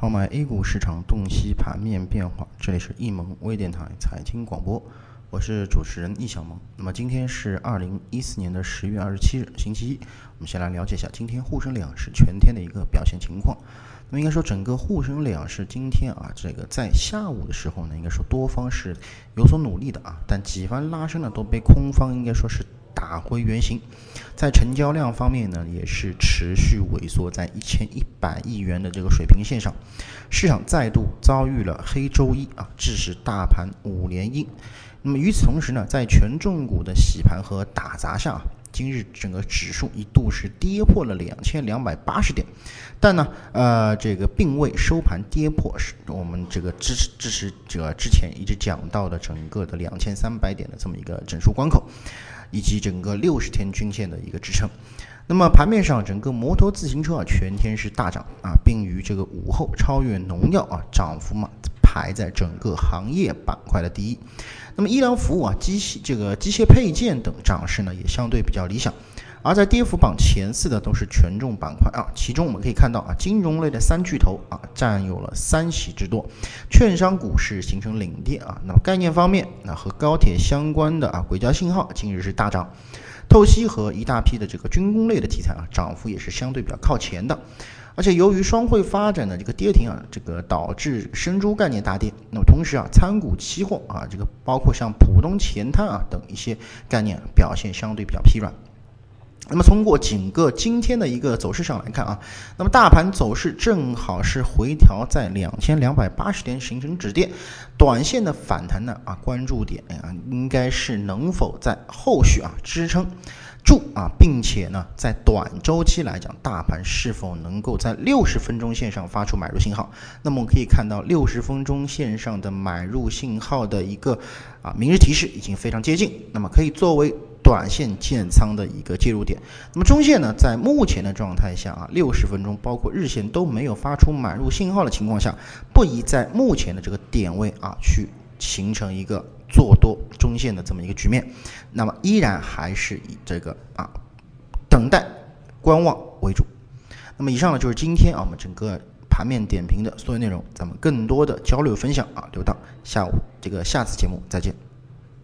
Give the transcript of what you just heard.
号买 A 股市场洞悉盘面变化，这里是易盟微电台财经广播，我是主持人易小萌。那么今天是二零一四年的十月二十七日，星期一。我们先来了解一下今天沪深两市全天的一个表现情况。那么应该说，整个沪深两市今天啊，这个在下午的时候呢，应该说多方是有所努力的啊，但几番拉升呢，都被空方应该说是。打回原形，在成交量方面呢，也是持续萎缩在一千一百亿元的这个水平线上，市场再度遭遇了黑周一啊，致使大盘五连阴。那么与此同时呢，在权重股的洗盘和打砸下，今日整个指数一度是跌破了两千两百八十点，但呢，呃，这个并未收盘跌破是我们这个支持支持者之前一直讲到的整个的两千三百点的这么一个整数关口。以及整个六十天均线的一个支撑。那么盘面上，整个摩托自行车啊全天是大涨啊，并于这个午后超越农药啊，涨幅嘛排在整个行业板块的第一。那么医疗服务啊、机械这个机械配件等涨势呢也相对比较理想。而在跌幅榜前四的都是权重板块啊，其中我们可以看到啊，金融类的三巨头啊占有了三席之多，券商股市形成领跌啊。那么概念方面，那和高铁相关的啊轨交信号今日是大涨，透析和一大批的这个军工类的题材啊，涨幅也是相对比较靠前的。而且由于双汇发展的这个跌停啊，这个导致生猪概念大跌。那么同时啊，参股期货啊，这个包括像浦东前滩啊等一些概念表现相对比较疲软。那么通过整个今天的一个走势上来看啊，那么大盘走势正好是回调在两千两百八十点形成止跌，短线的反弹呢啊，关注点啊应该是能否在后续啊支撑住啊，并且呢在短周期来讲，大盘是否能够在六十分钟线上发出买入信号？那么我们可以看到六十分钟线上的买入信号的一个啊明日提示已经非常接近，那么可以作为。短线建仓的一个介入点，那么中线呢，在目前的状态下啊，六十分钟包括日线都没有发出买入信号的情况下，不宜在目前的这个点位啊去形成一个做多中线的这么一个局面，那么依然还是以这个啊等待观望为主。那么以上呢就是今天啊我们整个盘面点评的所有内容，咱们更多的交流分享啊留到下午这个下次节目再见。